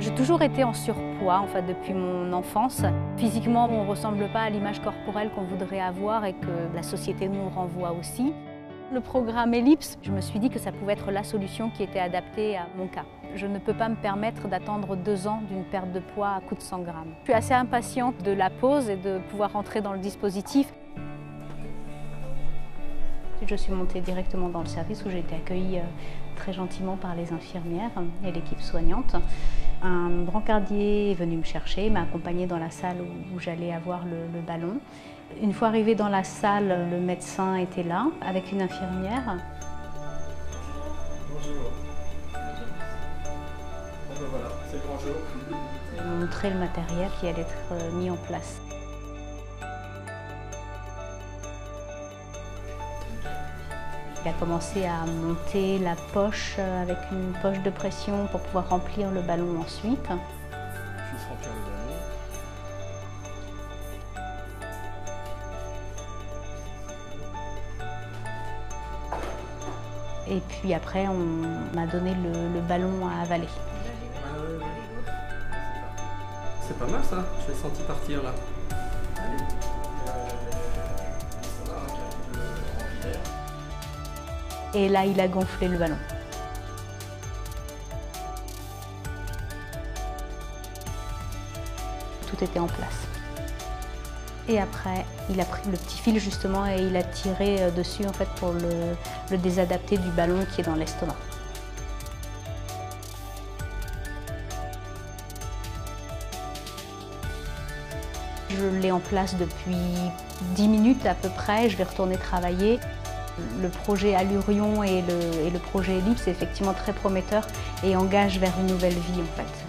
J'ai toujours été en surpoids en fait depuis mon enfance. Physiquement, on ne ressemble pas à l'image corporelle qu'on voudrait avoir et que la société nous renvoie aussi. Le programme Ellipse, je me suis dit que ça pouvait être la solution qui était adaptée à mon cas. Je ne peux pas me permettre d'attendre deux ans d'une perte de poids à coût de 100 grammes. Je suis assez impatiente de la pause et de pouvoir rentrer dans le dispositif. Je suis montée directement dans le service où j'ai été accueillie euh, très gentiment par les infirmières et l'équipe soignante. Un brancardier est venu me chercher, m'a accompagnée dans la salle où, j'allais avoir le, ballon. Une fois arrivée dans la salle, le médecin était là avec une infirmière. Bonjour. Ben voilà, c'est bonjour. Montrer le matériel qui allait être euh, mis en place. Il a commencé à monter la poche euh, avec une poche de pression pour pouvoir remplir le ballon ensuite. Juste remplir le ballon. Et puis après, on m'a donné le, ballon à avaler. C'est pas mal ça, je l'ai senti partir là. Et là, il a gonflé le ballon. Tout était en place. Et après, il a pris le petit fil justement et il a tiré euh, dessus en fait pour le, le désadapter du ballon qui est dans l'estomac. Je l'ai en place depuis 10 minutes à peu près, je vais retourner travailler. Le projet Allurion et le, et le projet Ellipse est effectivement très prometteur et engage vers une nouvelle vie en fait.